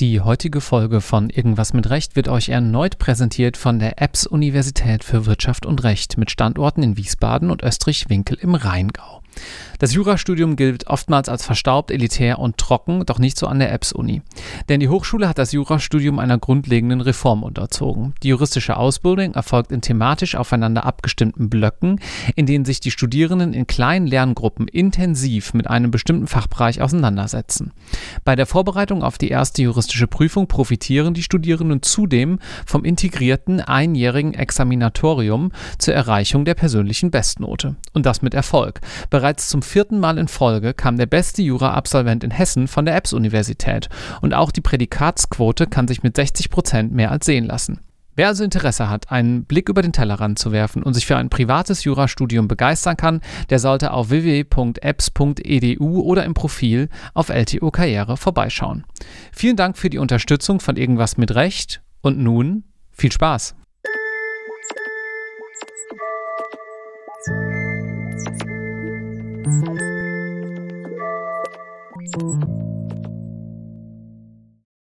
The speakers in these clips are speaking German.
Die heutige Folge von Irgendwas mit Recht wird euch erneut präsentiert von der EBS Universität für Wirtschaft und Recht mit Standorten in Wiesbaden und Österreich-Winkel im Rheingau. Das Jurastudium gilt oftmals als verstaubt, elitär und trocken, doch nicht so an der EBS-Uni. Denn die Hochschule hat das Jurastudium einer grundlegenden Reform unterzogen. Die juristische Ausbildung erfolgt in thematisch aufeinander abgestimmten Blöcken, in denen sich die Studierenden in kleinen Lerngruppen intensiv mit einem bestimmten Fachbereich auseinandersetzen. Bei der Vorbereitung auf die erste juristische Prüfung profitieren die Studierenden zudem vom integrierten einjährigen Examinatorium zur Erreichung der persönlichen Bestnote. Und das mit Erfolg. Bereits zum vierten Mal in Folge kam der beste Jura-Absolvent in Hessen von der EBS-Universität und auch die Prädikatsquote kann sich mit 60 Prozent mehr als sehen lassen. Wer also Interesse hat, einen Blick über den Tellerrand zu werfen und sich für ein privates Jurastudium begeistern kann, der sollte auf www.apps.edu oder im Profil auf LTO Karriere vorbeischauen. Vielen Dank für die Unterstützung von Irgendwas mit Recht und nun viel Spaß!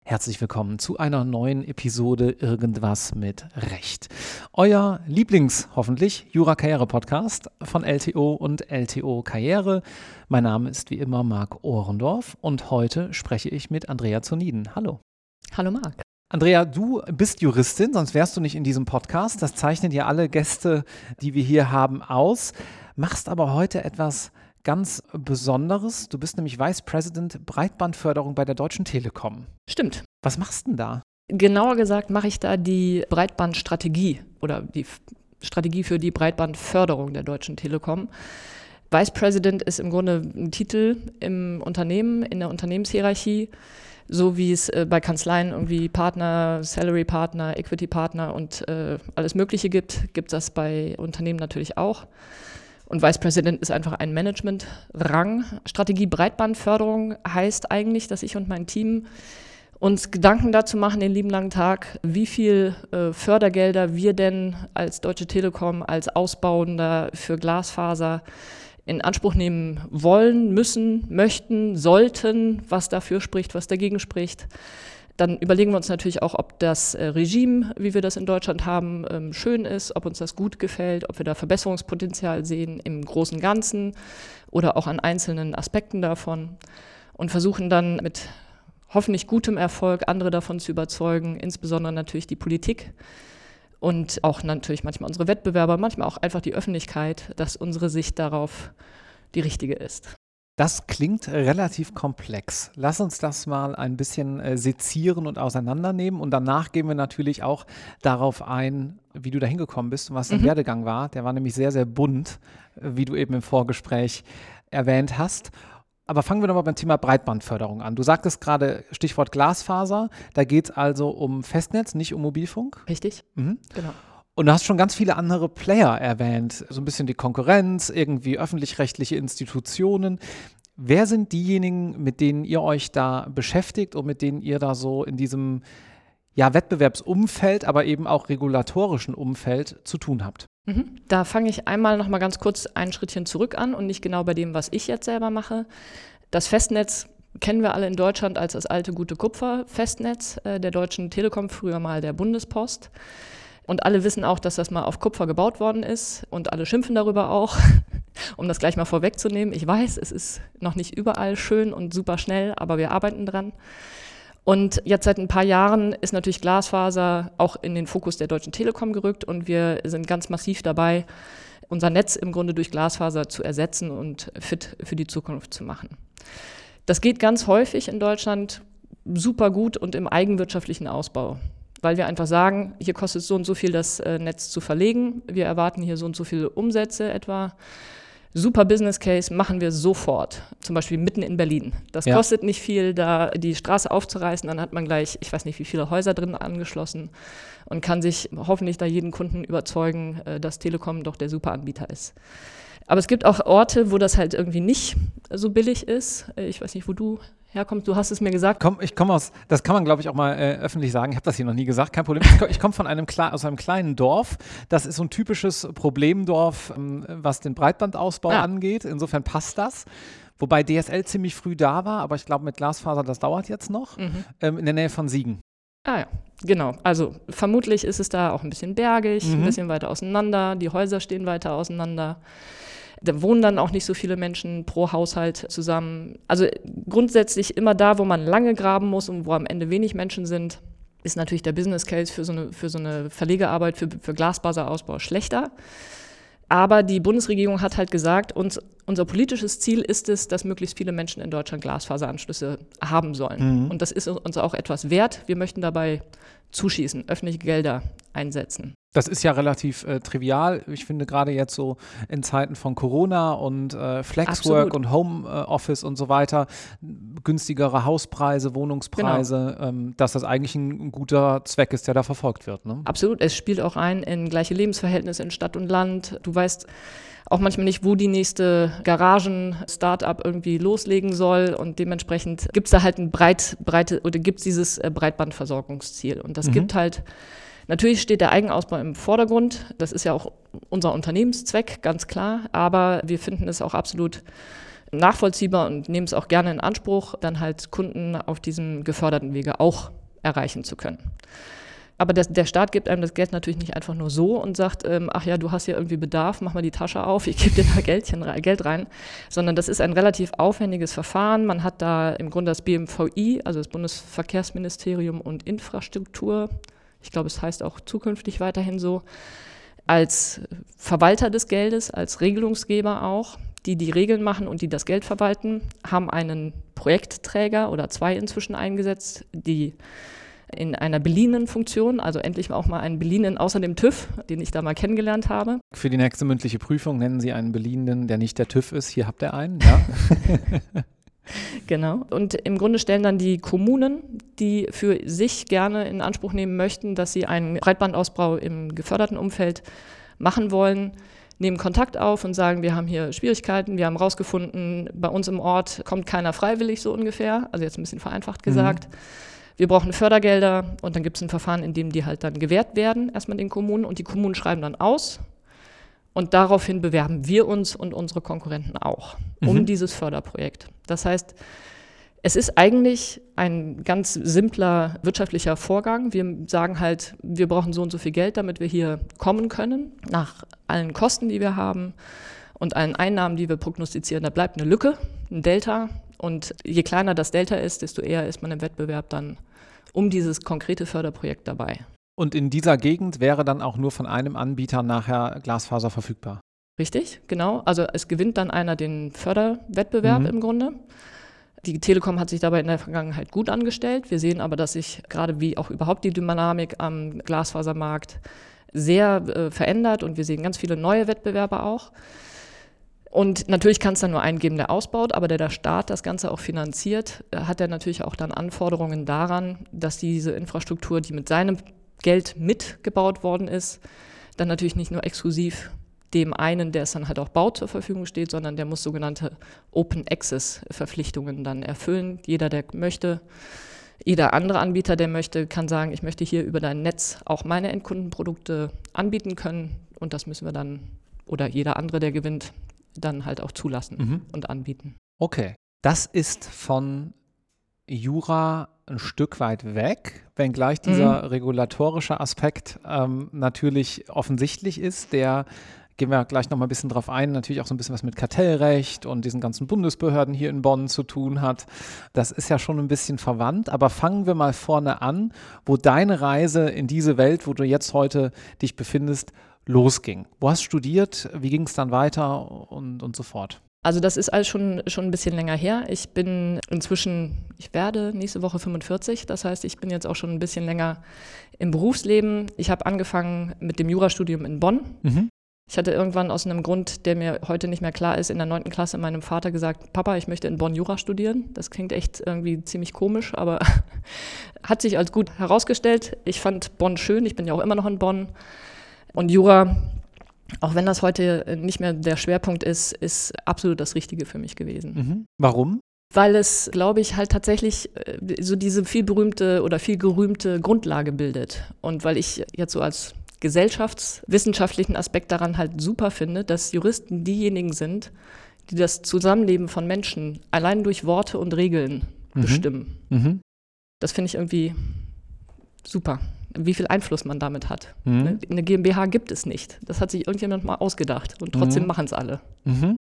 Herzlich willkommen zu einer neuen Episode Irgendwas mit Recht. Euer Lieblings, hoffentlich, Jura-Karriere-Podcast von LTO und LTO Karriere. Mein Name ist wie immer Marc Ohrendorf und heute spreche ich mit Andrea Zoniden. Hallo. Hallo Marc. Andrea, du bist Juristin, sonst wärst du nicht in diesem Podcast. Das zeichnen ja alle Gäste, die wir hier haben, aus. Machst aber heute etwas ganz Besonderes. Du bist nämlich Vice President Breitbandförderung bei der Deutschen Telekom. Stimmt. Was machst du denn da? Genauer gesagt mache ich da die Breitbandstrategie oder die Strategie für die Breitbandförderung der Deutschen Telekom. Vice President ist im Grunde ein Titel im Unternehmen, in der Unternehmenshierarchie, so wie es äh, bei Kanzleien irgendwie Partner, Salary Partner, Equity Partner und äh, alles Mögliche gibt, gibt es das bei Unternehmen natürlich auch. Und Vice President ist einfach ein Management-Rang. Strategie Breitbandförderung heißt eigentlich, dass ich und mein Team uns Gedanken dazu machen, den lieben langen Tag, wie viel äh, Fördergelder wir denn als Deutsche Telekom, als Ausbauender für Glasfaser in Anspruch nehmen wollen, müssen, möchten, sollten, was dafür spricht, was dagegen spricht. Dann überlegen wir uns natürlich auch, ob das äh, Regime, wie wir das in Deutschland haben, ähm, schön ist, ob uns das gut gefällt, ob wir da Verbesserungspotenzial sehen im großen Ganzen oder auch an einzelnen Aspekten davon und versuchen dann mit hoffentlich gutem Erfolg andere davon zu überzeugen, insbesondere natürlich die Politik und auch natürlich manchmal unsere Wettbewerber, manchmal auch einfach die Öffentlichkeit, dass unsere Sicht darauf die richtige ist. Das klingt relativ komplex. Lass uns das mal ein bisschen äh, sezieren und auseinandernehmen. Und danach gehen wir natürlich auch darauf ein, wie du da hingekommen bist und was dein mhm. Werdegang war. Der war nämlich sehr, sehr bunt, äh, wie du eben im Vorgespräch erwähnt hast. Aber fangen wir nochmal beim Thema Breitbandförderung an. Du sagtest gerade Stichwort Glasfaser. Da geht es also um Festnetz, nicht um Mobilfunk. Richtig. Mhm. Genau. Und du hast schon ganz viele andere Player erwähnt, so ein bisschen die Konkurrenz, irgendwie öffentlich-rechtliche Institutionen. Wer sind diejenigen, mit denen ihr euch da beschäftigt und mit denen ihr da so in diesem ja, Wettbewerbsumfeld, aber eben auch regulatorischen Umfeld zu tun habt? Mhm. Da fange ich einmal noch mal ganz kurz ein Schrittchen zurück an und nicht genau bei dem, was ich jetzt selber mache. Das Festnetz kennen wir alle in Deutschland als das alte gute Kupfer-Festnetz äh, der Deutschen Telekom, früher mal der Bundespost. Und alle wissen auch, dass das mal auf Kupfer gebaut worden ist und alle schimpfen darüber auch, um das gleich mal vorwegzunehmen. Ich weiß, es ist noch nicht überall schön und super schnell, aber wir arbeiten dran. Und jetzt seit ein paar Jahren ist natürlich Glasfaser auch in den Fokus der Deutschen Telekom gerückt und wir sind ganz massiv dabei, unser Netz im Grunde durch Glasfaser zu ersetzen und fit für die Zukunft zu machen. Das geht ganz häufig in Deutschland super gut und im eigenwirtschaftlichen Ausbau weil wir einfach sagen, hier kostet es so und so viel, das äh, Netz zu verlegen. Wir erwarten hier so und so viele Umsätze etwa. Super Business Case machen wir sofort. Zum Beispiel mitten in Berlin. Das ja. kostet nicht viel, da die Straße aufzureißen. Dann hat man gleich, ich weiß nicht, wie viele Häuser drin angeschlossen und kann sich hoffentlich da jeden Kunden überzeugen, äh, dass Telekom doch der super Anbieter ist. Aber es gibt auch Orte, wo das halt irgendwie nicht so billig ist. Äh, ich weiß nicht, wo du herkommst. Du hast es mir gesagt. Komm, ich komme aus, das kann man glaube ich auch mal äh, öffentlich sagen. Ich habe das hier noch nie gesagt, kein Problem. Ich komme komm von einem, aus einem kleinen Dorf. Das ist so ein typisches Problemdorf, ähm, was den Breitbandausbau ah. angeht. Insofern passt das. Wobei DSL ziemlich früh da war, aber ich glaube mit Glasfaser, das dauert jetzt noch, mhm. ähm, in der Nähe von Siegen. Ah ja, genau. Also vermutlich ist es da auch ein bisschen bergig, mhm. ein bisschen weiter auseinander, die Häuser stehen weiter auseinander. Da wohnen dann auch nicht so viele Menschen pro Haushalt zusammen. Also grundsätzlich immer da, wo man lange graben muss und wo am Ende wenig Menschen sind, ist natürlich der Business Case für so eine, für so eine Verlegearbeit, für, für Glasfaserausbau schlechter. Aber die Bundesregierung hat halt gesagt, uns, unser politisches Ziel ist es, dass möglichst viele Menschen in Deutschland Glasfaseranschlüsse haben sollen. Mhm. Und das ist uns auch etwas wert. Wir möchten dabei zuschießen, öffentliche Gelder einsetzen. Das ist ja relativ äh, trivial. Ich finde gerade jetzt so in Zeiten von Corona und äh, Flexwork Absolut. und Homeoffice äh, und so weiter, günstigere Hauspreise, Wohnungspreise, genau. ähm, dass das eigentlich ein, guter Zweck ist, der da verfolgt wird. Ne? Absolut. Es spielt auch ein in gleiche Lebensverhältnisse in Stadt und Land. Du weißt auch manchmal nicht, wo die nächste Garagen-Startup irgendwie loslegen soll. Und dementsprechend gibt es da halt ein breit, breite oder gibt es dieses äh, Breitbandversorgungsziel. Und das mhm. gibt halt Natürlich steht der Eigenausbau im Vordergrund. Das ist ja auch unser Unternehmenszweck, ganz klar. Aber wir finden es auch absolut nachvollziehbar und nehmen es auch gerne in Anspruch, dann halt Kunden auf diesem geförderten Wege auch erreichen zu können. Aber das, der Staat gibt einem das Geld natürlich nicht einfach nur so und sagt, ähm, ach ja, du hast ja irgendwie Bedarf, mach mal die Tasche auf, ich gebe dir da Geldchen, Geld rein, sondern das ist ein relativ aufwendiges Verfahren. Man hat da im Grunde das BMVI, also das Bundesverkehrsministerium und Infrastruktur, ich glaube, es heißt auch zukünftig weiterhin so, als Verwalter des Geldes, als Regelungsgeber auch, die die Regeln machen und die das Geld verwalten, haben einen Projektträger oder zwei inzwischen eingesetzt, die in einer beliehenen Funktion, also endlich auch mal einen beliehenen außer dem TÜV, den ich da mal kennengelernt habe. Für die nächste mündliche Prüfung nennen Sie einen beliehenen, der nicht der TÜV ist. Hier habt ihr einen, ja. Genau. Und im Grunde stellen dann die Kommunen, die für sich gerne in Anspruch nehmen möchten, dass sie einen Breitbandausbau im geförderten Umfeld machen wollen, nehmen Kontakt auf und sagen, wir haben hier Schwierigkeiten, wir haben herausgefunden, bei uns im Ort kommt keiner freiwillig so ungefähr, also jetzt ein bisschen vereinfacht gesagt. Mhm. Wir brauchen Fördergelder und dann gibt es ein Verfahren, in dem die halt dann gewährt werden, erstmal den Kommunen und die Kommunen schreiben dann aus, und daraufhin bewerben wir uns und unsere Konkurrenten auch um mhm. dieses Förderprojekt. Das heißt, es ist eigentlich ein ganz simpler wirtschaftlicher Vorgang. Wir sagen halt, wir brauchen so und so viel Geld, damit wir hier kommen können, nach allen Kosten, die wir haben und allen Einnahmen, die wir prognostizieren. Da bleibt eine Lücke, ein Delta. Und je kleiner das Delta ist, desto eher ist man im Wettbewerb dann um dieses konkrete Förderprojekt dabei. Und in dieser Gegend wäre dann auch nur von einem Anbieter nachher Glasfaser verfügbar. Richtig, genau. Also es gewinnt dann einer den Förderwettbewerb mhm. im Grunde. Die Telekom hat sich dabei in der Vergangenheit gut angestellt. Wir sehen aber, dass sich gerade wie auch überhaupt die Dynamik am Glasfasermarkt sehr äh, verändert und wir sehen ganz viele neue Wettbewerber auch. Und natürlich kann es dann nur einen geben, der ausbaut, aber der der Staat das Ganze auch finanziert, äh, hat er natürlich auch dann Anforderungen daran, dass diese Infrastruktur, die mit seinem Geld mitgebaut worden ist, dann natürlich nicht nur exklusiv dem einen, der es dann halt auch baut, zur Verfügung steht, sondern der muss sogenannte Open Access Verpflichtungen dann erfüllen. Jeder, der möchte, jeder andere Anbieter, der möchte, kann sagen, ich möchte hier über dein Netz auch meine Endkundenprodukte anbieten können und das müssen wir dann, oder jeder andere, der gewinnt, dann halt auch zulassen mhm. und anbieten. Okay. Das ist von Jura ein Stück weit weg, wenngleich dieser mhm. regulatorische Aspekt ähm, natürlich offensichtlich ist, der gehen wir gleich noch mal ein bisschen drauf ein, natürlich auch so ein bisschen was mit Kartellrecht und diesen ganzen Bundesbehörden hier in Bonn zu tun hat. Das ist ja schon ein bisschen verwandt, aber fangen wir mal vorne an, wo deine Reise in diese Welt, wo du jetzt heute dich befindest, losging. Wo hast du studiert? Wie ging es dann weiter und, und so fort? Also das ist alles schon, schon ein bisschen länger her. Ich bin inzwischen, ich werde nächste Woche 45, das heißt, ich bin jetzt auch schon ein bisschen länger im Berufsleben. Ich habe angefangen mit dem Jurastudium in Bonn. Mhm. Ich hatte irgendwann aus einem Grund, der mir heute nicht mehr klar ist, in der neunten Klasse meinem Vater gesagt, Papa, ich möchte in Bonn Jura studieren. Das klingt echt irgendwie ziemlich komisch, aber hat sich als gut herausgestellt. Ich fand Bonn schön, ich bin ja auch immer noch in Bonn. Und Jura auch wenn das heute nicht mehr der Schwerpunkt ist, ist absolut das Richtige für mich gewesen. Mhm. Warum? Weil es, glaube ich, halt tatsächlich äh, so diese viel berühmte oder viel gerühmte Grundlage bildet. Und weil ich jetzt so als gesellschaftswissenschaftlichen Aspekt daran halt super finde, dass Juristen diejenigen sind, die das Zusammenleben von Menschen allein durch Worte und Regeln Mhm. bestimmen. Mhm. Das finde ich irgendwie super, wie viel Einfluss man damit hat. Mhm. Ne? Eine GmbH gibt es nicht. Das hat sich irgendjemand mal ausgedacht und trotzdem Mhm. machen es alle. Mhm.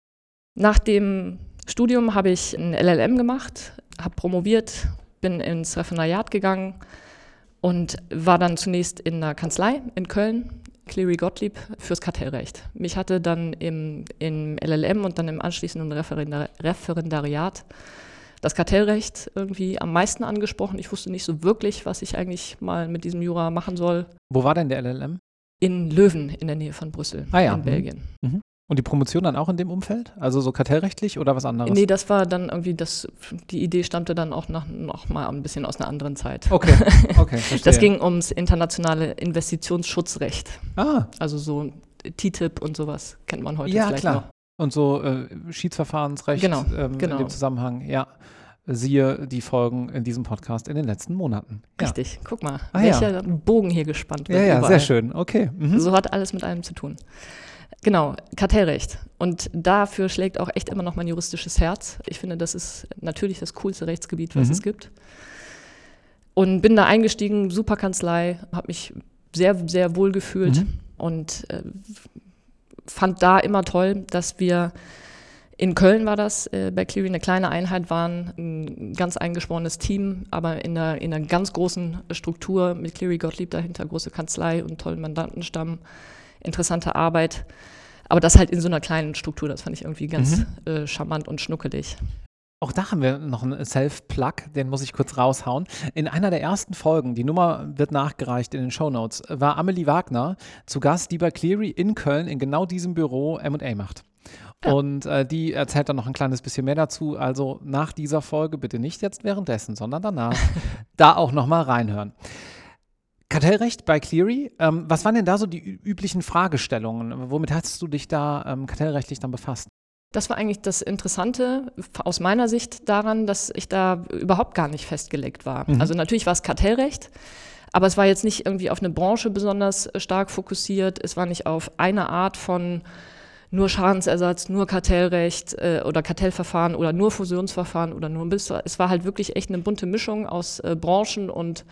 Nach dem Studium habe ich ein LLM gemacht, habe promoviert, bin ins Referendariat gegangen und war dann zunächst in einer Kanzlei in Köln, Cleary Gottlieb, fürs Kartellrecht. Mich hatte dann im, im LLM und dann im anschließenden Referendar Referendariat das Kartellrecht irgendwie am meisten angesprochen. Ich wusste nicht so wirklich, was ich eigentlich mal mit diesem Jura machen soll. Wo war denn der LLM? In Löwen in der Nähe von Brüssel, Ah ja, in mhm. Belgien. Und die Promotion dann auch in dem Umfeld? Also so kartellrechtlich oder was anderes? Nee, das war dann irgendwie, das, die Idee stammte dann auch nach, noch mal ein bisschen aus einer anderen Zeit. Okay, okay, verstehe. Das ging ums internationale Investitionsschutzrecht. Ah, Also so TTIP und sowas kennt man heute ja, vielleicht klar. noch. Und so äh, Schiedsverfahrensrecht Genau, ähm, in genau. dem Zusammenhang, ja. Siehe die Folgen in diesem Podcast in den letzten Monaten. Ja, Richtig, guck mal, Ah, ja. welcher Bogen hier gespannt wird. ja, ja überall. sehr schön. Okay. Mhm. So hat alles mit allem zu tun. Genau, Kartellrecht. Und dafür schlägt auch echt immer noch mein juristisches Herz. Ich finde, das ist natürlich das coolste Rechtsgebiet, was Mhm. es gibt. Und bin da eingestiegen, super Kanzlei, habe mich sehr, sehr wohl gefühlt Mhm. und äh, fand da immer toll, dass wir in Köln war das, äh, bei Cleary eine kleine Einheit waren, ein ganz eingeschworenes Team, aber in einer, in einer ganz großen Struktur mit Cleary Gottlieb dahinter, große Kanzlei und tollen Mandantenstamm, interessante Arbeit. Aber das halt in so einer kleinen Struktur, das fand ich irgendwie ganz äh, charmant und schnuckelig. Auch da haben wir noch einen Self-Plug, den muss ich kurz raushauen. In einer der ersten Folgen, die Nummer wird nachgereicht in den Shownotes, war Amelie Wagner zu Gast, die bei Cleary in Köln in genau diesem Büro M&A macht. Ja. Und äh, die erzählt dann noch ein kleines bisschen mehr dazu. Also nach dieser Folge bitte nicht jetzt währenddessen, sondern danach da auch nochmal reinhören. Kartellrecht bei Cleary, ähm, was waren denn da so die üblichen Fragestellungen? Womit hast du dich da ähm, kartellrechtlich dann befasst? Das war eigentlich das Interessante aus meiner Sicht daran, dass ich da überhaupt gar nicht festgelegt war. Mhm. Also natürlich war es Kartellrecht, aber es war jetzt nicht irgendwie auf eine Branche besonders äh, stark fokussiert. Es war nicht auf eine Art von nur Schadensersatz, nur Kartellrecht äh, oder Kartellverfahren oder nur Fusionsverfahren oder nur bis. Es war halt wirklich echt eine bunte Mischung aus äh, Branchen und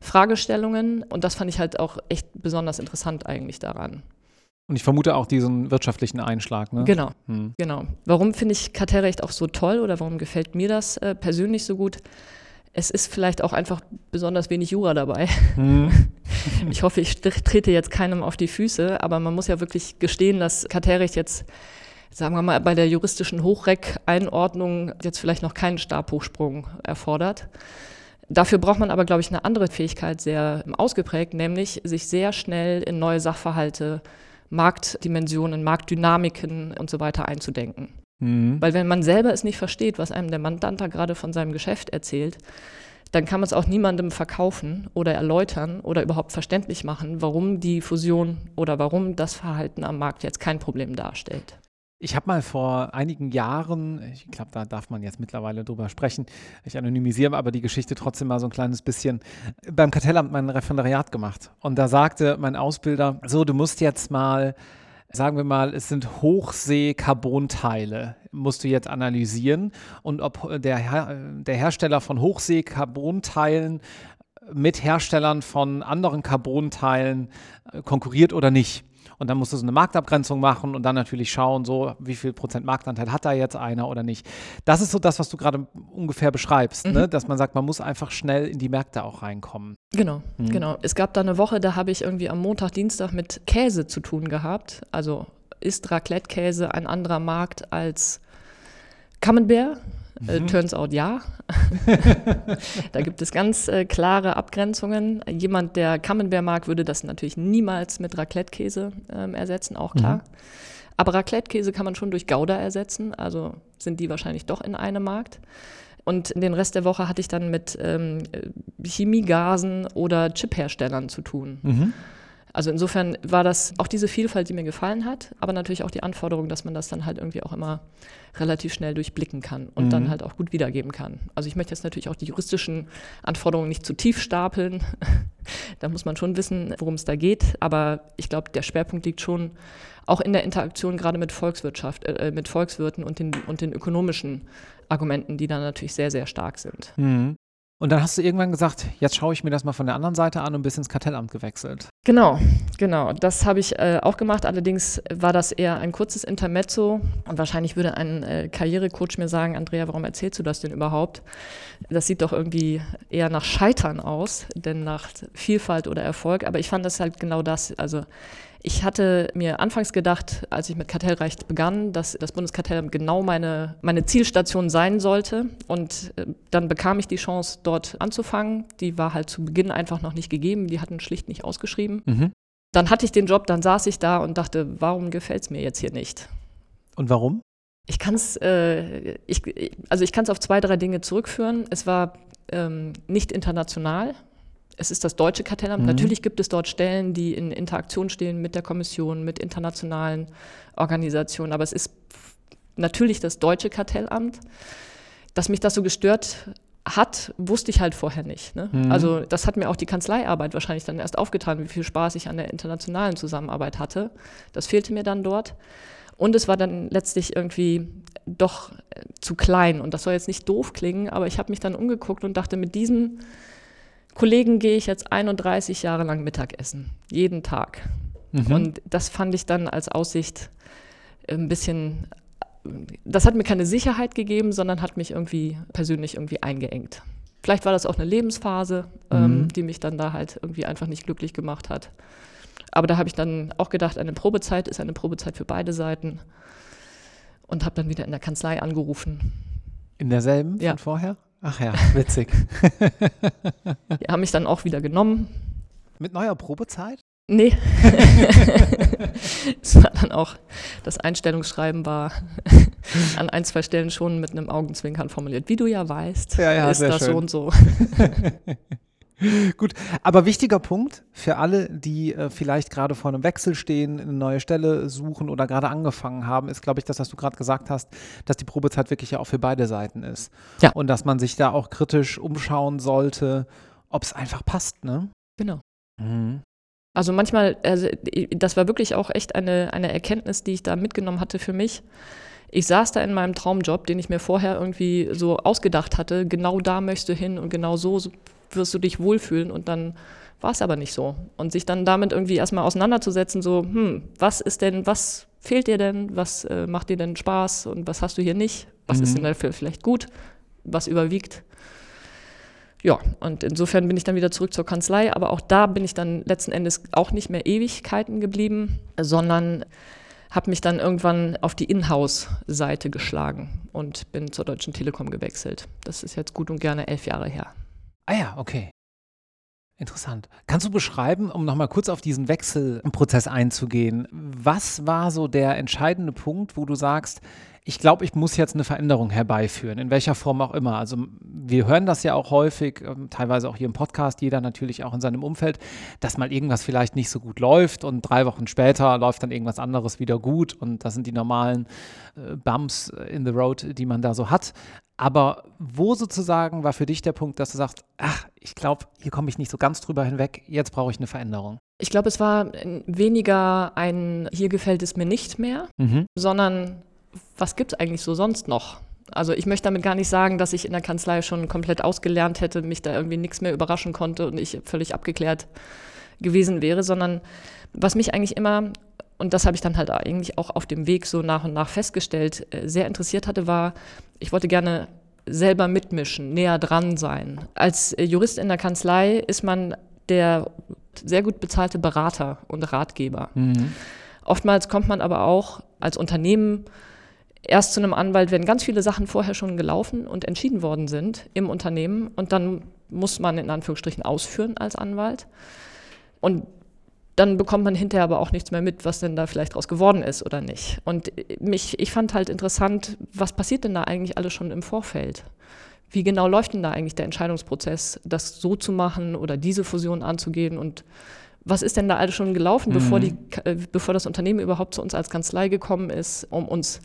Fragestellungen und das fand ich halt auch echt besonders interessant eigentlich daran. Und ich vermute auch diesen wirtschaftlichen Einschlag, ne? Genau. Hm. Genau. Warum finde ich Kartellrecht auch so toll oder warum gefällt mir das äh, persönlich so gut? Es ist vielleicht auch einfach besonders wenig Jura dabei. Hm. Ich hoffe, ich trete jetzt keinem auf die Füße, aber man muss ja wirklich gestehen, dass Kartellrecht jetzt, sagen wir mal, bei der juristischen Hochreck-Einordnung jetzt vielleicht noch keinen Stabhochsprung erfordert. Dafür braucht man aber, glaube ich, eine andere Fähigkeit sehr ausgeprägt, nämlich sich sehr schnell in neue Sachverhalte, Marktdimensionen, Marktdynamiken und so weiter einzudenken. Hm. Weil wenn man selber es nicht versteht, was einem der Mandant da gerade von seinem Geschäft erzählt, dann kann man es auch niemandem verkaufen oder erläutern oder überhaupt verständlich machen, warum die Fusion oder warum das Verhalten am Markt jetzt kein Problem darstellt. Ich habe mal vor einigen Jahren, ich glaube, da darf man jetzt mittlerweile drüber sprechen, ich anonymisiere aber die Geschichte trotzdem mal so ein kleines bisschen, beim Kartellamt mein Referendariat gemacht. Und da sagte mein Ausbilder, so, du musst jetzt mal, sagen wir mal, es sind Hochsee-Carbonteile, musst du jetzt analysieren. Und ob der, der Hersteller von Hochsee-Carbonteilen mit Herstellern von anderen Carbonteilen konkurriert oder nicht. Und dann musst du so eine Marktabgrenzung machen und dann natürlich schauen, so wie viel Prozent Marktanteil hat da jetzt einer oder nicht. Das ist so das, was du gerade ungefähr beschreibst, Mhm. ne? dass man sagt, man muss einfach schnell in die Märkte auch reinkommen. Genau, Mhm. genau. Es gab da eine Woche, da habe ich irgendwie am Montag, Dienstag mit Käse zu tun gehabt. Also ist Raclette-Käse ein anderer Markt als Camembert? Äh, Mhm. turns out ja. da gibt es ganz äh, klare Abgrenzungen. Jemand, der Camembert mag, würde das natürlich niemals mit Raclette-Käse ähm, ersetzen, auch klar. Mhm. Aber Raclette-Käse kann man schon durch Gouda ersetzen, also sind die wahrscheinlich doch in einem Markt. Und den Rest der Woche hatte ich dann mit ähm, Chemiegasen oder Chipherstellern zu tun. Mhm. Also insofern war das auch diese Vielfalt, die mir gefallen hat, aber natürlich auch die Anforderung, dass man das dann halt irgendwie auch immer relativ schnell durchblicken kann und Mhm. dann halt auch gut wiedergeben kann. Also ich möchte jetzt natürlich auch die juristischen Anforderungen nicht zu tief stapeln. da muss man schon wissen, worum es da geht. Aber ich glaube, der Schwerpunkt liegt schon auch in der Interaktion gerade mit Volkswirtschaft, äh, mit Volkswirten und den, und den ökonomischen Argumenten, die da natürlich sehr, sehr stark sind. Mhm. Und dann hast du irgendwann gesagt, jetzt schaue ich mir das mal von der anderen Seite an und bist ins Kartellamt gewechselt. Genau, genau. Das habe ich äh, auch gemacht. Allerdings war das eher ein kurzes Intermezzo. Und wahrscheinlich würde ein äh, Karrierecoach mir sagen, Andrea, warum erzählst du das denn überhaupt? Das sieht doch irgendwie eher nach Scheitern aus, denn nach Vielfalt oder Erfolg. Aber ich fand das halt genau das. Also ich hatte mir anfangs gedacht, als ich mit Kartellrecht begann, dass das Bundeskartellamt genau meine, meine Zielstation sein sollte. Und äh, dann bekam ich die Chance, dort anzufangen. Die war halt zu Beginn einfach noch nicht gegeben. Die hatten schlicht nicht ausgeschrieben. Mhm. Dann hatte ich den Job, dann saß ich da und dachte, warum gefällt es mir jetzt hier nicht? Und warum? Ich kann es, äh, ich, also ich kann es auf zwei, drei Dinge zurückführen. Es war ähm, nicht international es ist das deutsche Kartellamt. Mhm. Natürlich gibt es dort Stellen, die in Interaktion stehen mit der Kommission, mit internationalen Organisationen, aber es ist natürlich das deutsche Kartellamt. Dass mich das so gestört hat, wusste ich halt vorher nicht. Ne? Mhm. Also das hat mir auch die Kanzleiarbeit wahrscheinlich dann erst aufgetan, wie viel Spaß ich an der internationalen Zusammenarbeit hatte. Das fehlte mir dann dort. Und es war dann letztlich irgendwie doch äh, zu klein. Und das soll jetzt nicht doof klingen, aber ich habe mich dann umgeguckt und dachte, mit diesen Kollegen gehe ich jetzt 31 Jahre lang Mittagessen, jeden Tag. Mhm. Und das fand ich dann als Aussicht ein bisschen, das hat mir keine Sicherheit gegeben, sondern hat mich irgendwie persönlich irgendwie eingeengt. Vielleicht war das auch eine Lebensphase, ähm, mhm. ähm, die mich dann da halt irgendwie einfach nicht glücklich gemacht hat. Aber da habe ich dann auch gedacht, eine Probezeit ist eine Probezeit für beide Seiten und habe dann wieder in der Kanzlei angerufen. In derselben ja. von vorher? Ach ja, witzig. Die haben mich dann auch wieder genommen. Mit neuer Probezeit? Nee. es war dann auch, das Einstellungsschreiben war an ein, zwei Stellen schon mit einem Augenzwinkern formuliert. Wie du ja weißt, ja, ja, ist das schön. so und so. Gut, aber wichtiger Punkt für alle, die äh, vielleicht gerade vor einem Wechsel stehen, eine neue Stelle suchen oder gerade angefangen haben, ist, glaube ich, das, was du gerade gesagt hast, dass die Probezeit wirklich ja auch für beide Seiten ist. Ja. Und dass man sich da auch kritisch umschauen sollte, ob es einfach passt, ne? Genau. Mhm. Also manchmal, also das war wirklich auch echt eine, eine Erkenntnis, die ich da mitgenommen hatte für mich. Ich saß da in meinem Traumjob, den ich mir vorher irgendwie so ausgedacht hatte, genau da möchtest du hin und genau so wirst du dich wohlfühlen und dann war es aber nicht so. Und sich dann damit irgendwie erstmal auseinanderzusetzen, so, hm, was ist denn, was fehlt dir denn, was äh, macht dir denn Spaß und was hast du hier nicht, was mhm. ist denn dafür vielleicht gut, was überwiegt. Ja, und insofern bin ich dann wieder zurück zur Kanzlei, aber auch da bin ich dann letzten Endes auch nicht mehr Ewigkeiten geblieben, sondern habe mich dann irgendwann auf die Inhouse-Seite geschlagen und bin zur Deutschen Telekom gewechselt. Das ist jetzt gut und gerne elf Jahre her. Ah ja, okay. Interessant. Kannst du beschreiben, um nochmal kurz auf diesen Wechselprozess einzugehen, was war so der entscheidende Punkt, wo du sagst, ich glaube, ich muss jetzt eine Veränderung herbeiführen, in welcher Form auch immer. Also wir hören das ja auch häufig, ähm, teilweise auch hier im Podcast, jeder natürlich auch in seinem Umfeld, dass mal irgendwas vielleicht nicht so gut läuft und drei Wochen später läuft dann irgendwas anderes wieder gut und das sind die normalen äh, Bumps in the Road, die man da so hat. Aber wo sozusagen war für dich der Punkt, dass du sagst, ach, ich glaube, hier komme ich nicht so ganz drüber hinweg, jetzt brauche ich eine Veränderung? Ich glaube, es war weniger ein, hier gefällt es mir nicht mehr, mhm. sondern was gibt es eigentlich so sonst noch? Also ich möchte damit gar nicht sagen, dass ich in der Kanzlei schon komplett ausgelernt hätte, mich da irgendwie nichts mehr überraschen konnte und ich völlig abgeklärt gewesen wäre, sondern was mich eigentlich immer und das habe ich dann halt eigentlich auch auf dem Weg so nach und nach festgestellt, äh, sehr interessiert hatte, war, ich wollte gerne selber mitmischen, näher dran sein. Als äh, Jurist in der Kanzlei ist man der sehr gut bezahlte Berater und Ratgeber. Mhm. Oftmals kommt man aber auch als Unternehmen erst zu einem Anwalt, wenn ganz viele Sachen vorher schon gelaufen und entschieden worden sind im Unternehmen und dann muss man in Anführungsstrichen ausführen als Anwalt. Und dann bekommt man hinterher aber auch nichts mehr mit, was denn da vielleicht draus geworden ist oder nicht. Und mich, ich fand halt interessant, was passiert denn da eigentlich alles schon im Vorfeld? Wie genau läuft denn da eigentlich der Entscheidungsprozess, das so zu machen oder diese Fusion anzugehen und was ist denn da alles schon gelaufen, mhm. bevor, die, äh, bevor das Unternehmen überhaupt zu uns als Kanzlei gekommen ist, um uns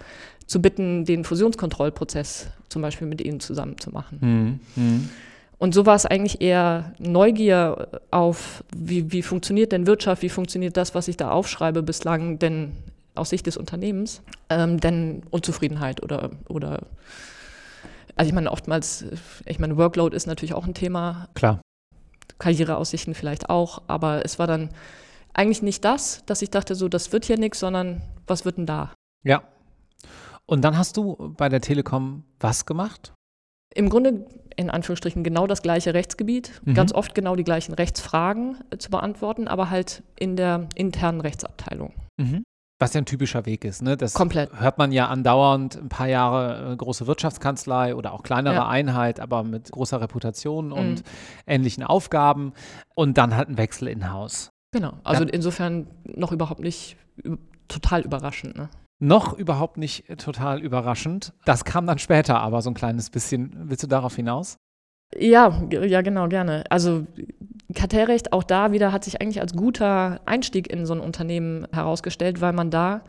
zu bitten, den Fusionskontrollprozess zum Beispiel mit ihnen zusammen zu machen. Mhm. Mhm. Und so war es eigentlich eher Neugier auf, wie, wie funktioniert denn Wirtschaft, wie funktioniert das, was ich da aufschreibe bislang, denn aus Sicht des Unternehmens, ähm, denn Unzufriedenheit oder, oder also ich meine, oftmals, ich meine, Workload ist natürlich auch ein Thema. Klar. Karriereaussichten vielleicht auch, aber es war dann eigentlich nicht das, dass ich dachte, so, das wird hier nichts, sondern was wird denn da? Ja. Und dann hast du bei der Telekom was gemacht? Im Grunde in Anführungsstrichen genau das gleiche Rechtsgebiet, mhm. ganz oft genau die gleichen Rechtsfragen äh, zu beantworten, aber halt in der internen Rechtsabteilung. Mhm. Was ja ein typischer Weg ist. Ne? Das Komplett. hört man ja andauernd ein paar Jahre äh, große Wirtschaftskanzlei oder auch kleinere ja. Einheit, aber mit großer Reputation mhm. und ähnlichen Aufgaben und dann halt ein Wechsel in Haus. Genau, also ja. insofern noch überhaupt nicht total überraschend. Ne? Noch überhaupt nicht total überraschend. Das kam dann später aber so ein kleines bisschen. Willst du darauf hinaus? Ja, ja, genau, gerne. Also Kartellrecht, auch da wieder hat sich eigentlich als guter Einstieg in so ein Unternehmen herausgestellt, weil man da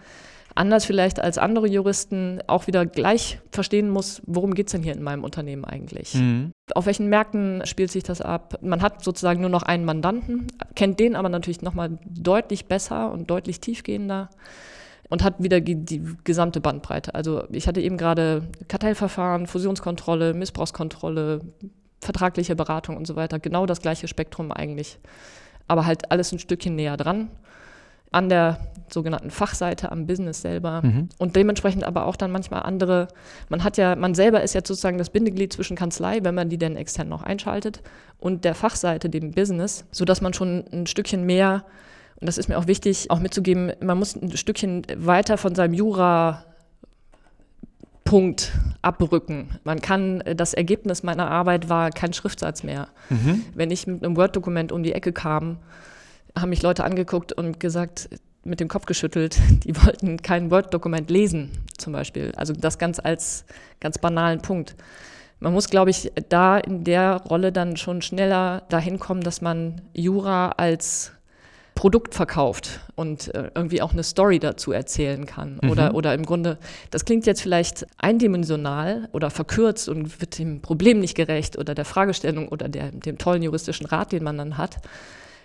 anders vielleicht als andere Juristen auch wieder gleich verstehen muss, worum geht es denn hier in meinem Unternehmen eigentlich? Mhm. Auf welchen Märkten spielt sich das ab? Man hat sozusagen nur noch einen Mandanten, kennt den aber natürlich nochmal deutlich besser und deutlich tiefgehender und hat wieder die, gesamte Bandbreite. Also ich hatte eben gerade Kartellverfahren, Fusionskontrolle, Missbrauchskontrolle, vertragliche Beratung und so weiter, genau das gleiche Spektrum eigentlich. Aber halt alles ein Stückchen näher dran, an der sogenannten Fachseite, am Business selber mhm. und dementsprechend aber auch dann manchmal andere. Man hat ja, man selber ist ja sozusagen das Bindeglied zwischen Kanzlei, wenn man die denn extern noch einschaltet, und der Fachseite, dem Business, sodass man schon ein Stückchen mehr, und das ist mir auch wichtig, auch mitzugeben, man muss ein Stückchen weiter von seinem Jura Punkt abrücken. Man kann, äh, das Ergebnis meiner Arbeit war kein Schriftsatz mehr. Mhm. Wenn ich mit einem Word-Dokument um die Ecke kam, haben mich Leute angeguckt und gesagt, mit dem Kopf geschüttelt, die wollten kein Word-Dokument lesen, zum Beispiel. Also das ganz als ganz banalen Punkt. Man muss, glaube ich, da in der Rolle dann schon schneller dahin kommen, dass man Jura als Produkt verkauft und äh, irgendwie auch eine Story dazu erzählen kann. Mhm. Oder, oder im Grunde, das klingt jetzt vielleicht eindimensional oder verkürzt und wird dem Problem nicht gerecht oder der Fragestellung oder der, dem tollen juristischen Rat, den man dann hat.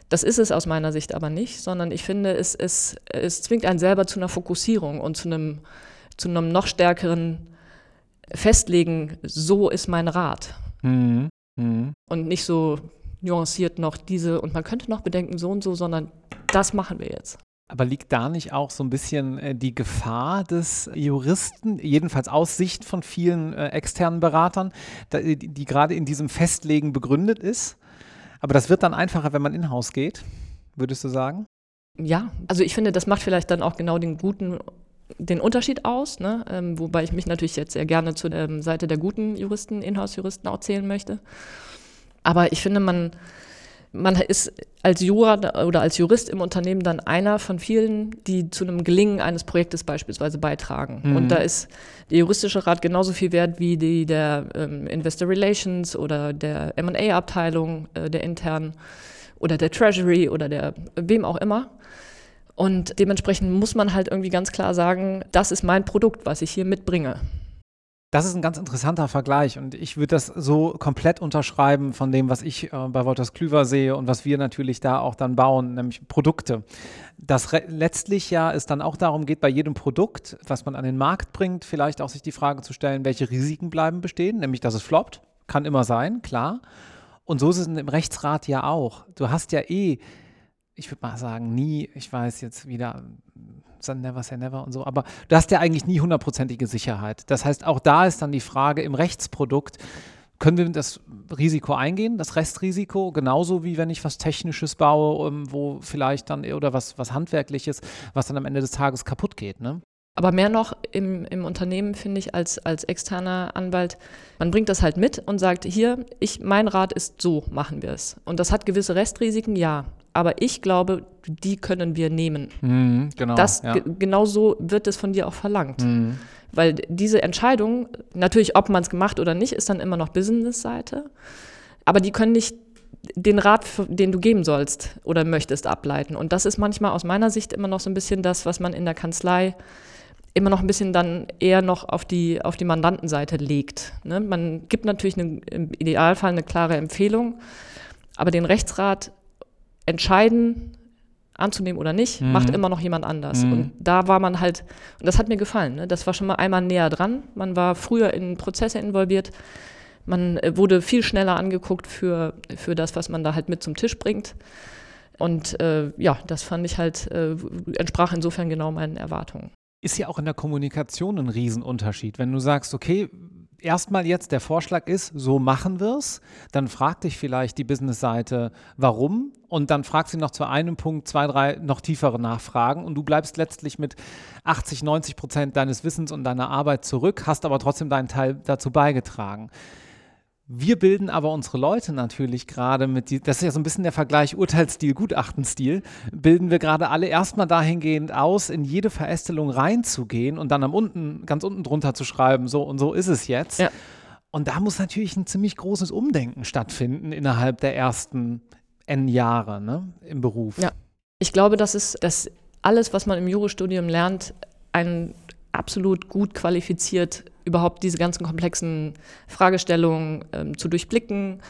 Das ist es aus meiner Sicht aber nicht, sondern ich finde, es, es, es zwingt einen selber zu einer Fokussierung und zu einem, zu einem noch stärkeren Festlegen, so ist mein Rat. Mhm. Mhm. Und nicht so, nuanciert noch diese und man könnte noch bedenken so und so, sondern das machen wir jetzt. Aber liegt da nicht auch so ein bisschen äh, die Gefahr des Juristen, jedenfalls aus Sicht von vielen äh, externen Beratern, die, die gerade in diesem Festlegen begründet ist? Aber das wird dann einfacher, wenn man in-house geht, würdest du sagen? Ja, also ich finde, das macht vielleicht dann auch genau den guten den Unterschied aus, ne? ähm, wobei ich mich natürlich jetzt sehr gerne zur ähm, Seite der guten Juristen, Inhouse-Juristen auch zählen möchte. Aber ich finde, man, man ist als Jura oder als Jurist im Unternehmen dann einer von vielen, die zu einem Gelingen eines Projektes beispielsweise beitragen. Mhm. Und da ist der juristische Rat genauso viel wert wie die der ähm, Investor Relations oder der M&A-Abteilung, äh, der internen oder der Treasury oder der wem auch immer. Und dementsprechend muss man halt irgendwie ganz klar sagen, das ist mein Produkt, was ich hier mitbringe. Das ist ein ganz interessanter Vergleich und ich würde das so komplett unterschreiben von dem, was ich äh, bei Wolters Klüver sehe und was wir natürlich da auch dann bauen, nämlich Produkte. Das letztlich ja es dann auch darum geht, bei jedem Produkt, was man an den Markt bringt, vielleicht auch sich die Frage zu stellen, welche Risiken bleiben bestehen, nämlich dass es floppt, kann immer sein, klar. Und so ist es im Rechtsrat ja auch. Du hast ja eh, ich würde mal sagen, nie, ich weiß jetzt wieder never say never und so, aber du hast ja eigentlich nie hundertprozentige Sicherheit. Das heißt, auch da ist dann die Frage im Rechtsprodukt, können wir das Risiko eingehen, das Restrisiko, genauso wie wenn ich was Technisches baue, ähm, wo vielleicht dann, oder was, was Handwerkliches, was dann am Ende des Tages kaputt geht, ne? Aber mehr noch im, im Unternehmen, finde ich, als, als externer Anwalt, man bringt das halt mit und sagt, hier, ich, mein Rat ist so, machen wir es. Und das hat gewisse Restrisiken, ja aber ich glaube, die können wir nehmen. Mhm, genau, das, ja. genau so wird es von dir auch verlangt. Mhm. Weil diese Entscheidung, natürlich, ob man es gemacht oder nicht, ist dann immer noch Business-Seite. Aber die können nicht den Rat, den du geben sollst oder möchtest, ableiten. Und das ist manchmal aus meiner Sicht immer noch so ein bisschen das, was man in der Kanzlei immer noch ein bisschen dann eher noch auf die, auf die Mandantenseite legt. Ne? Man gibt natürlich eine, im Idealfall eine klare Empfehlung, aber den Rechtsrat entscheiden, anzunehmen oder nicht, mhm. macht immer noch jemand anders. Mhm. Und da war man halt, und das hat mir gefallen, ne? das war schon mal einmal näher dran. Man war früher in Prozesse involviert, man äh, wurde viel schneller angeguckt für, für das, was man da halt mit zum Tisch bringt. Und äh, ja, das fand ich halt, äh, entsprach insofern genau meinen Erwartungen. Ist ja auch in der Kommunikation ein Riesenunterschied. Wenn du sagst, okay, erstmal jetzt der Vorschlag ist, so machen wir es, dann fragt dich vielleicht die Businessseite, warum? Und dann fragt sie noch zu einem Punkt zwei, drei noch tiefere Nachfragen. Und du bleibst letztlich mit 80, 90 Prozent deines Wissens und deiner Arbeit zurück, hast aber trotzdem deinen Teil dazu beigetragen. Wir bilden aber unsere Leute natürlich gerade mit, die, das ist ja so ein bisschen der Vergleich Urteilsstil, Gutachtenstil, bilden wir gerade alle erstmal dahingehend aus, in jede Verästelung reinzugehen und dann am unten, ganz unten drunter zu schreiben, so und so ist es jetzt. Ja. Und da muss natürlich ein ziemlich großes Umdenken stattfinden innerhalb der ersten N Jahre ne, im Beruf. Ja, ich glaube, dass es, dass alles, was man im Jurastudium lernt, ein absolut gut qualifiziert überhaupt diese ganzen komplexen Fragestellungen ähm, zu durchblicken,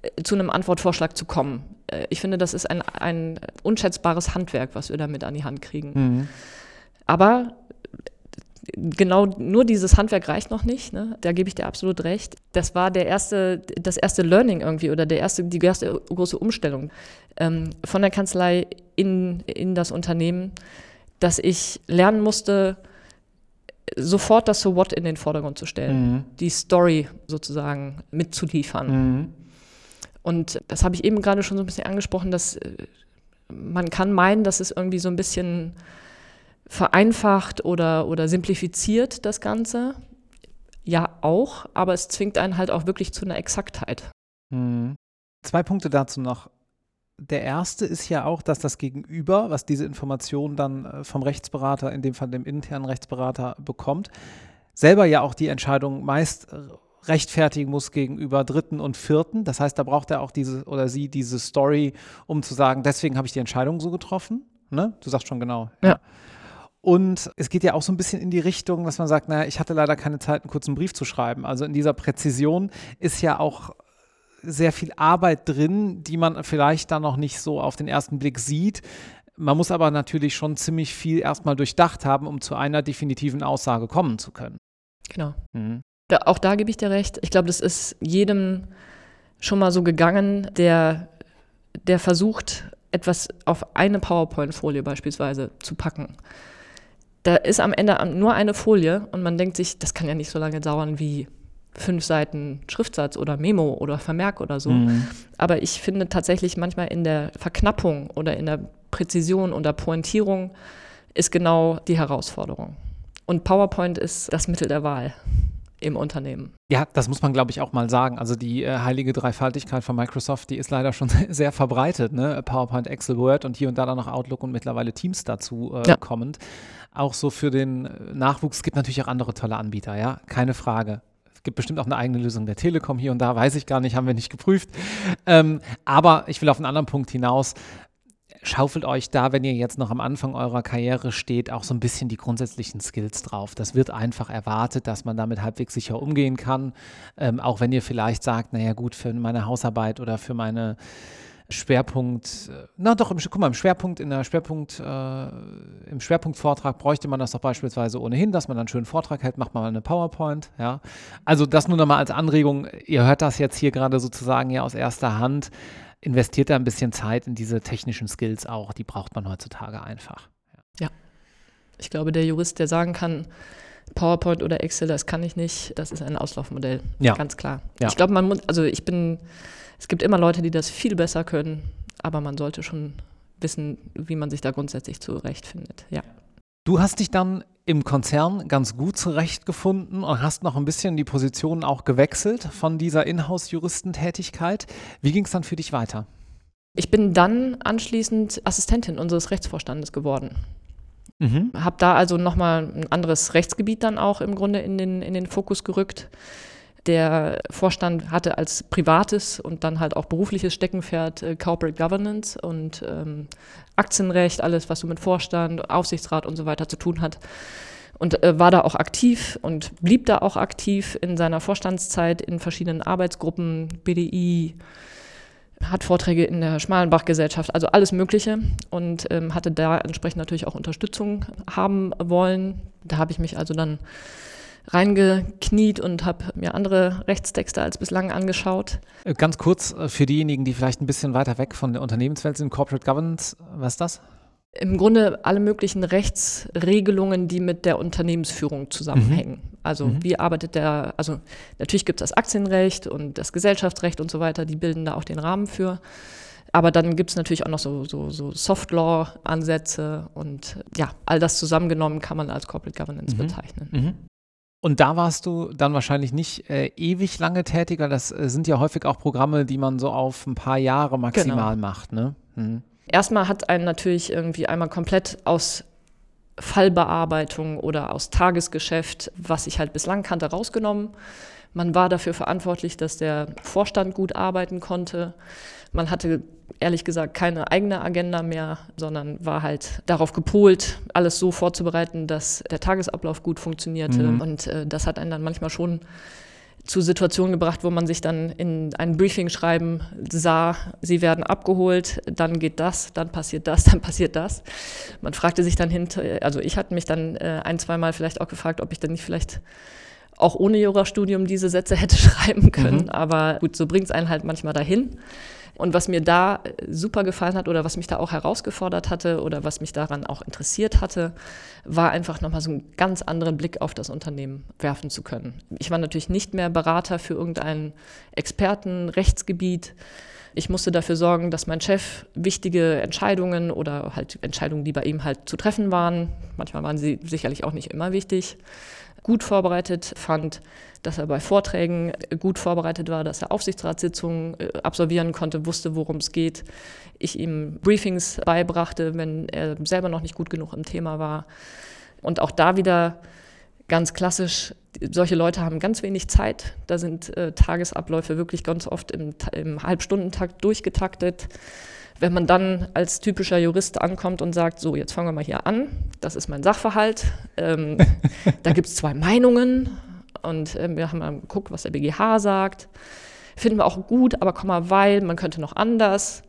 äh, zu einem Antwortvorschlag zu kommen. Äh, ich finde, das ist ein, ein unschätzbares Handwerk, was wir damit an die Hand kriegen. Mhm. Aber äh, genau nur dieses Handwerk reicht noch nicht. Ne? Da gebe ich dir absolut recht. Das war der erste, das erste Learning irgendwie oder der erste, die erste große Umstellung ähm, von der Kanzlei in, in das Unternehmen, dass ich lernen musste, sofort das So What in den Vordergrund zu stellen, mhm. die Story sozusagen mitzuliefern. Mhm. Und das habe ich eben gerade schon so ein bisschen angesprochen, dass äh, man kann meinen, dass es irgendwie so ein bisschen vereinfacht oder, oder simplifiziert das Ganze. Ja, auch, aber es zwingt einen halt auch wirklich zu einer Exaktheit. Mhm. Zwei Punkte dazu noch der erste ist ja auch, dass das Gegenüber, was diese Information dann äh, vom Rechtsberater, in dem Fall dem internen Rechtsberater, bekommt, selber ja auch die Entscheidung meist äh, rechtfertigen muss gegenüber Dritten und Vierten. Das heißt, da braucht er auch diese oder sie diese Story, um zu sagen, deswegen habe ich die Entscheidung so getroffen. Ne? Du sagst schon genau. Ja. Und es geht ja auch so ein bisschen in die Richtung, dass man sagt, naja, ich hatte leider keine Zeit, einen kurzen Brief zu schreiben. Also in dieser Präzision ist ja auch sehr viel Arbeit drin, die man vielleicht dann noch nicht so auf den ersten Blick sieht. Man muss aber natürlich schon ziemlich viel erstmal durchdacht haben, um zu einer definitiven Aussage kommen zu können. Genau. Mhm. Da, auch da gebe ich dir recht. Ich glaube, das ist jedem schon mal so gegangen, der, der versucht, etwas auf eine PowerPoint-Folie beispielsweise zu packen. Da ist am Ende nur eine Folie und man denkt sich, das kann ja nicht so lange dauern wie fünf Seiten Schriftsatz oder Memo oder Vermerk oder so. Mhm. Aber ich finde tatsächlich manchmal in der Verknappung oder in der Präzision und der Pointierung ist genau die Herausforderung. Und PowerPoint ist das Mittel der Wahl im Unternehmen. Ja, das muss man, glaube ich, auch mal sagen. Also die äh, heilige Dreifaltigkeit von Microsoft, die ist leider schon sehr verbreitet. Ne? PowerPoint, Excel, Word und hier und da dann noch Outlook und mittlerweile Teams dazu äh, ja. kommend. Auch so für den Nachwuchs gibt natürlich auch andere tolle Anbieter, ja, keine Frage gibt bestimmt auch eine eigene Lösung der Telekom hier und da, weiß ich gar nicht, haben wir nicht geprüft. Ähm, aber ich will auf einen anderen Punkt hinaus. Schaufelt euch da, wenn ihr jetzt noch am Anfang eurer Karriere steht, auch so ein bisschen die grundsätzlichen Skills drauf. Das wird einfach erwartet, dass man damit halbwegs sicher umgehen kann. Ähm, auch wenn ihr vielleicht sagt, naja gut, für meine Hausarbeit oder für meine Schwerpunkt, äh, na doch, im, guck mal, im Schwerpunkt, in der Schwerpunkt, äh, im Schwerpunktvortrag bräuchte man das doch beispielsweise ohnehin, dass man dann einen schönen Vortrag hält, macht man mal eine PowerPoint, ja. Also das nur nochmal als Anregung, ihr hört das jetzt hier gerade sozusagen ja aus erster Hand, investiert da ein bisschen Zeit in diese technischen Skills auch, die braucht man heutzutage einfach. Ja. ja. Ich glaube, der Jurist, der sagen kann, PowerPoint oder Excel, das kann ich nicht, das ist ein Auslaufmodell. Ja. Ganz klar. Ja. Ich glaube, man muss, also ich bin es gibt immer Leute, die das viel besser können, aber man sollte schon wissen, wie man sich da grundsätzlich zurechtfindet. Ja. Du hast dich dann im Konzern ganz gut zurechtgefunden und hast noch ein bisschen die Position auch gewechselt von dieser Inhouse-Juristentätigkeit. Wie ging es dann für dich weiter? Ich bin dann anschließend Assistentin unseres Rechtsvorstandes geworden. Mhm. Habe da also nochmal ein anderes Rechtsgebiet dann auch im Grunde in den, in den Fokus gerückt. Der Vorstand hatte als privates und dann halt auch berufliches Steckenpferd äh, Corporate Governance und ähm, Aktienrecht, alles, was so mit Vorstand, Aufsichtsrat und so weiter zu tun hat. und äh, war da auch aktiv und blieb da auch aktiv in seiner Vorstandszeit in verschiedenen Arbeitsgruppen, BDI, hat Vorträge in der Schmalenbach-Gesellschaft, also alles Mögliche und ähm, hatte da entsprechend natürlich auch Unterstützung haben wollen. Da habe ich mich also dann reingekniet und habe mir andere Rechtstexte als bislang angeschaut. Äh, ganz kurz äh, für diejenigen, die vielleicht ein bisschen weiter weg von der Unternehmenswelt sind, Corporate Governance, was ist das? Im Grunde alle möglichen Rechtsregelungen, die mit der Unternehmensführung zusammenhängen. Mhm. Also mhm. wie arbeitet der, also natürlich gibt es das Aktienrecht und das Gesellschaftsrecht und so weiter, die bilden da auch den Rahmen für. Aber dann gibt es natürlich auch noch so, so, so Soft-Law-Ansätze und ja, all das zusammengenommen kann man als Corporate Governance mhm. bezeichnen. Mhm. Und da warst du dann wahrscheinlich nicht äh, ewig lange tätiger. Das äh, sind ja häufig auch Programme, die man so auf ein paar Jahre maximal genau. macht. Ne? Mhm. Erstmal hat einen natürlich irgendwie einmal komplett aus Fallbearbeitung oder aus Tagesgeschäft, was ich halt bislang kannte, rausgenommen. Man war dafür verantwortlich, dass der Vorstand gut arbeiten konnte. Man hatte ehrlich gesagt keine eigene Agenda mehr, sondern war halt darauf gepolt, alles so vorzubereiten, dass der Tagesablauf gut funktionierte. Mhm. Und äh, das hat einen dann manchmal schon zu Situationen gebracht, wo man sich dann in ein Briefing schreiben sah, sie werden abgeholt, dann geht das, dann passiert das, dann passiert das. Man fragte sich dann hinter, also ich hatte mich dann äh, ein, zweimal vielleicht auch gefragt, ob ich dann nicht vielleicht auch ohne Jurastudium diese Sätze hätte schreiben können. Mhm. Aber gut, so bringt es einen halt manchmal dahin. Und was mir da äh, super gefallen hat oder was mich da auch herausgefordert hatte oder was mich daran auch interessiert hatte, war einfach nochmal so einen ganz anderen Blick auf das Unternehmen werfen zu können. Ich war natürlich nicht mehr Berater für irgendein Expertenrechtsgebiet. Ich musste dafür sorgen, dass mein Chef wichtige Entscheidungen oder halt Entscheidungen, die bei ihm halt zu treffen waren, manchmal waren sie sicherlich auch nicht immer wichtig, gut vorbereitet fand, dass er bei Vorträgen gut vorbereitet war, dass er Aufsichtsratssitzungen äh, absolvieren konnte, wusste, worum es geht. Ich ihm Briefings beibrachte, wenn er selber noch nicht gut genug im Thema war. Und auch da wieder ganz klassisch, solche Leute haben ganz wenig Zeit. Da sind äh, Tagesabläufe wirklich ganz oft im, im Halbstundentakt durchgetaktet. Wenn man dann als typischer Jurist ankommt und sagt, so, jetzt fangen wir mal hier an, das ist mein Sachverhalt, ähm, da gibt es zwei Meinungen und äh, wir haben mal geguckt, was der BGH sagt. Finden wir auch gut, aber komm mal, weil, man könnte noch anders.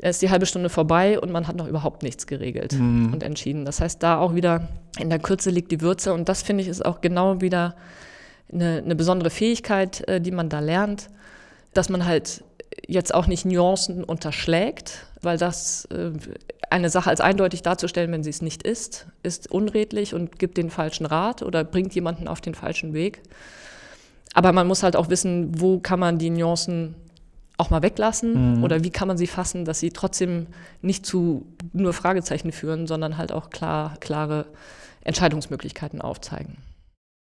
Da ist die halbe Stunde vorbei und man hat noch überhaupt nichts geregelt mhm. und entschieden. Das heißt, da auch wieder in der Kürze liegt die Würze und das finde ich ist auch genau wieder eine, eine besondere Fähigkeit, äh, die man da lernt, dass man halt jetzt auch nicht Nuancen unterschlägt, weil das äh, eine Sache als eindeutig darzustellen, wenn sie es nicht ist, ist unredlich und gibt den falschen Rat oder bringt jemanden auf den falschen Weg. Aber man muss halt auch wissen, wo kann man die Nuancen auch mal weglassen mhm. oder wie kann man sie fassen, dass sie trotzdem nicht zu nur Fragezeichen führen, sondern halt auch klar, klare Entscheidungsmöglichkeiten aufzeigen.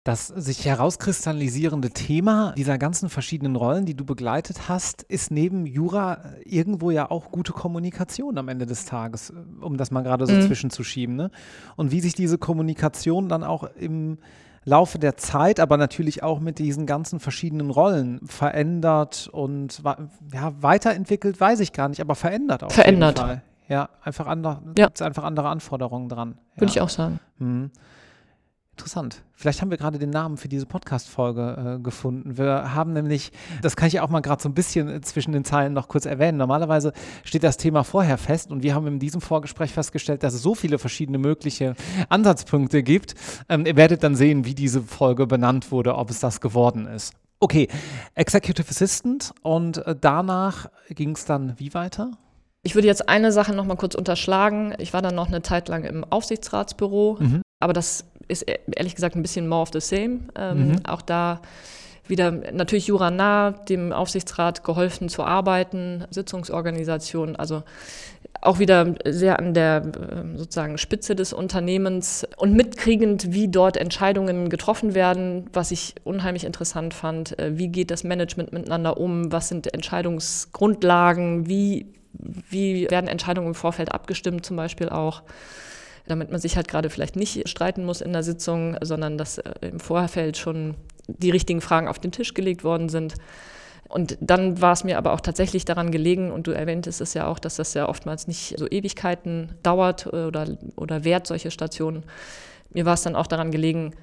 Das sich herauskristallisierende Thema dieser ganzen verschiedenen Rollen, die du begleitet hast, ist neben Jura irgendwo ja auch gute Kommunikation am Ende des Tages, um das mal gerade so mhm. zwischenzuschieben. Ne? Und wie sich diese Kommunikation dann auch im Laufe der Zeit, aber natürlich auch mit diesen ganzen verschiedenen Rollen verändert und ja, weiterentwickelt, weiß ich gar nicht, aber verändert auch. Verändert. Ja, einfach, andere, ja. einfach andere Anforderungen dran. Würde ja. ich auch sagen. Mhm. Interessant. Vielleicht haben wir gerade den Namen für diese Podcast-Folge äh, gefunden. Wir haben nämlich, das kann ich auch mal gerade so ein bisschen zwischen den Zeilen noch kurz erwähnen. Normalerweise steht das Thema vorher fest und wir haben in diesem Vorgespräch festgestellt, dass es so viele verschiedene mögliche Ansatzpunkte gibt. Ähm, ihr werdet dann sehen, wie diese Folge benannt wurde, ob es das geworden ist. Okay, Executive Assistant und äh, danach ging es dann wie weiter? Ich würde jetzt eine Sache noch mal kurz unterschlagen. Ich war dann noch eine Zeit lang im Aufsichtsratsbüro, mhm. Aber das ist e-, ehrlich gesagt ein bisschen more of the same. Ähm, mhm. Auch da wieder natürlich Jura nah, dem Aufsichtsrat geholfen zu arbeiten, Sitzungsorganisation, also auch wieder sehr an der ähm, sozusagen Spitze des Unternehmens und mitkriegend, wie dort Entscheidungen getroffen werden, was ich unheimlich interessant fand. Äh, wie geht das Management miteinander um? Was sind Entscheidungsgrundlagen? Wie, wie werden Entscheidungen im Vorfeld abgestimmt, zum Beispiel auch? Damit man sich halt gerade vielleicht nicht streiten muss in der Sitzung, sondern dass äh, im Vorfeld schon die richtigen Fragen auf den Tisch gelegt worden sind. Und dann war es mir aber auch tatsächlich daran gelegen, und du erwähntest es ja auch, dass das ja oftmals nicht so Ewigkeiten dauert äh, oder, oder wert, solche Stationen, mir war es dann auch daran gelegen,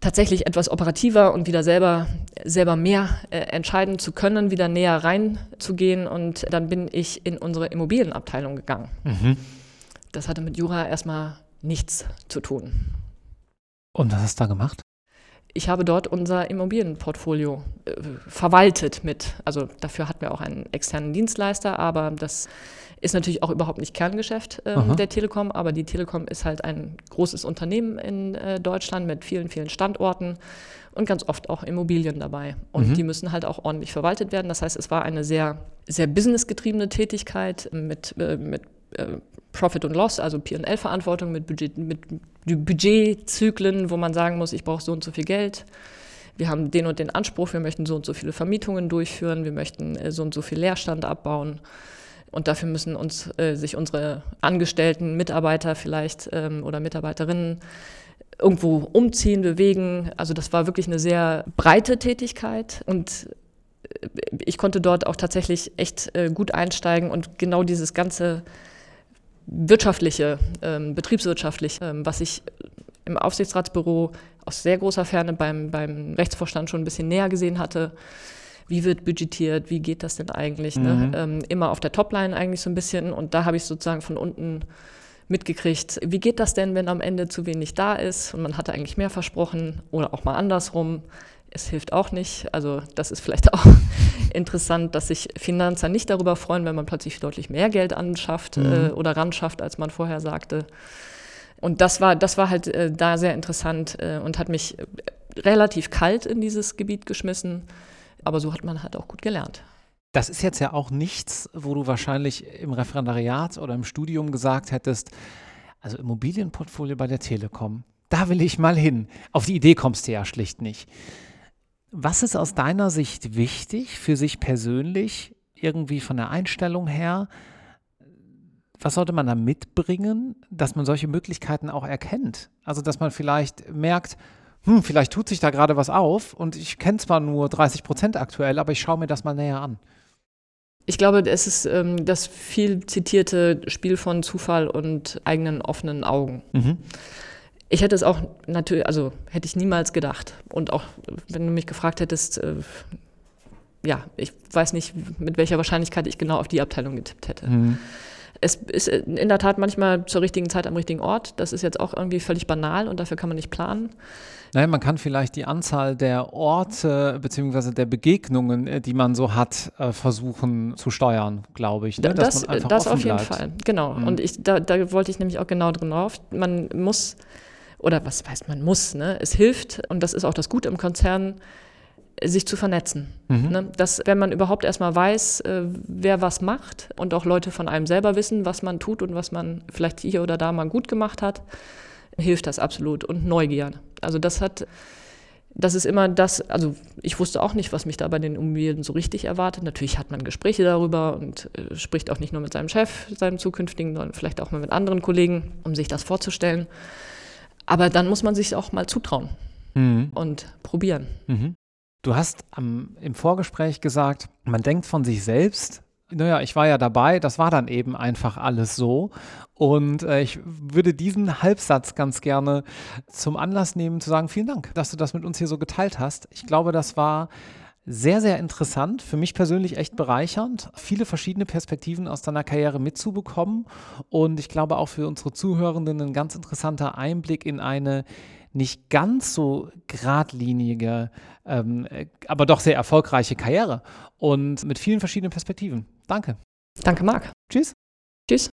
tatsächlich etwas operativer und wieder selber, selber mehr äh, entscheiden zu können, wieder näher reinzugehen. Und dann bin ich in unsere Immobilienabteilung gegangen. Mhm. Das hatte mit Jura erstmal nichts zu tun. Und was hast du da gemacht? Ich habe dort unser Immobilienportfolio äh, verwaltet mit. Also dafür hatten wir auch einen externen Dienstleister, aber das ist natürlich auch überhaupt nicht Kerngeschäft äh, der Telekom, aber die Telekom ist halt ein großes Unternehmen in äh, Deutschland mit vielen, vielen Standorten und ganz oft auch Immobilien dabei. Und mhm. die müssen halt auch ordentlich verwaltet werden. Das heißt, es war eine sehr, sehr businessgetriebene Tätigkeit mit, äh, mit äh, Profit und Loss, also PL-Verantwortung mit, Budget, mit Budgetzyklen, wo man sagen muss, ich brauche so und so viel Geld. Wir haben den und den Anspruch, wir möchten so und so viele Vermietungen durchführen, wir möchten äh, so und so viel Leerstand abbauen. Und dafür müssen uns äh, sich unsere Angestellten, Mitarbeiter vielleicht ähm, oder Mitarbeiterinnen irgendwo umziehen, bewegen. Also das war wirklich eine sehr breite Tätigkeit und äh, ich konnte dort auch tatsächlich echt äh, gut einsteigen und genau dieses ganze wirtschaftliche, ähm, betriebswirtschaftliche, ähm, was ich im Aufsichtsratsbüro aus sehr großer Ferne beim, beim Rechtsvorstand schon ein bisschen näher gesehen hatte, wie wird budgetiert, wie geht das denn eigentlich? Ne? Mhm. Ne? Ähm, immer auf der Topline eigentlich so ein bisschen. Und da habe ich sozusagen von unten mitgekriegt, wie geht das denn, wenn am Ende zu wenig da ist und man hatte eigentlich mehr versprochen oder auch mal andersrum. Es hilft auch nicht. Also das ist vielleicht auch interessant, dass sich Finanzer nicht darüber freuen, wenn man plötzlich deutlich mehr Geld anschafft mhm. äh, oder ranschafft, als man vorher sagte. Und das war, das war halt äh, da sehr interessant äh, und hat mich relativ kalt in dieses Gebiet geschmissen. Aber so hat man halt auch gut gelernt. Das ist jetzt ja auch nichts, wo du wahrscheinlich im Referendariat oder im Studium gesagt hättest, also Immobilienportfolio bei der Telekom, da will ich mal hin. Auf die Idee kommst du ja schlicht nicht. Was ist aus deiner Sicht wichtig für sich persönlich, irgendwie von der Einstellung her? Was sollte man da mitbringen, dass man solche Möglichkeiten auch erkennt? Also, dass man vielleicht merkt, hm, vielleicht tut sich da gerade was auf und ich kenne zwar nur 30 Prozent aktuell, aber ich schaue mir das mal näher an. Ich glaube, es ist ähm, das viel zitierte Spiel von Zufall und eigenen offenen Augen. Mhm. Ich hätte es auch natürlich, also hätte ich niemals gedacht. Und auch wenn du mich gefragt hättest, äh, ja, ich weiß nicht, mit welcher Wahrscheinlichkeit ich genau auf die Abteilung getippt hätte. Mhm. Es ist in der Tat manchmal zur richtigen Zeit am richtigen Ort. Das ist jetzt auch irgendwie völlig banal und dafür kann man nicht planen. Naja, man kann vielleicht die Anzahl der Orte bzw. der Begegnungen, äh, die man so hat, äh, versuchen zu steuern, glaube ich. Ne? Das, das auf jeden bleibt. Fall, genau. Mhm. Und ich, da, da wollte ich nämlich auch genau drin drauf. Man muss, oder was heißt man muss, ne? es hilft, und das ist auch das Gute im Konzern, sich zu vernetzen. Mhm. Ne? Dass, wenn man überhaupt erstmal weiß, äh, wer was macht und auch Leute von einem selber wissen, was man tut und was man vielleicht hier oder da mal gut gemacht hat, hilft das absolut. Und Neugier. Also das hat, das ist immer das, also ich wusste auch nicht, was mich da bei den Immobilien so richtig erwartet. Natürlich hat man Gespräche darüber und äh, spricht auch nicht nur mit seinem Chef, seinem zukünftigen, sondern vielleicht auch mal mit anderen Kollegen, um sich das vorzustellen. Aber dann muss man sich auch mal zutrauen mhm. und probieren. Mhm. Du hast am, im Vorgespräch gesagt, man denkt von sich selbst, naja, ich war ja dabei, das war dann eben einfach alles so. Und äh, ich würde diesen Halbsatz ganz gerne zum Anlass nehmen, zu sagen, vielen Dank, dass du das mit uns hier so geteilt hast. Ich glaube, das war sehr, sehr interessant, für mich persönlich echt bereichernd, viele verschiedene Perspektiven aus deiner Karriere mitzubekommen und ich glaube auch für unsere Zuhörenden ein ganz interessanter Einblick in eine nicht ganz so geradlinige, ähm, aber doch sehr erfolgreiche Karriere und mit vielen verschiedenen Perspektiven. Danke. Danke, Marc. Tschüss. Tschüss.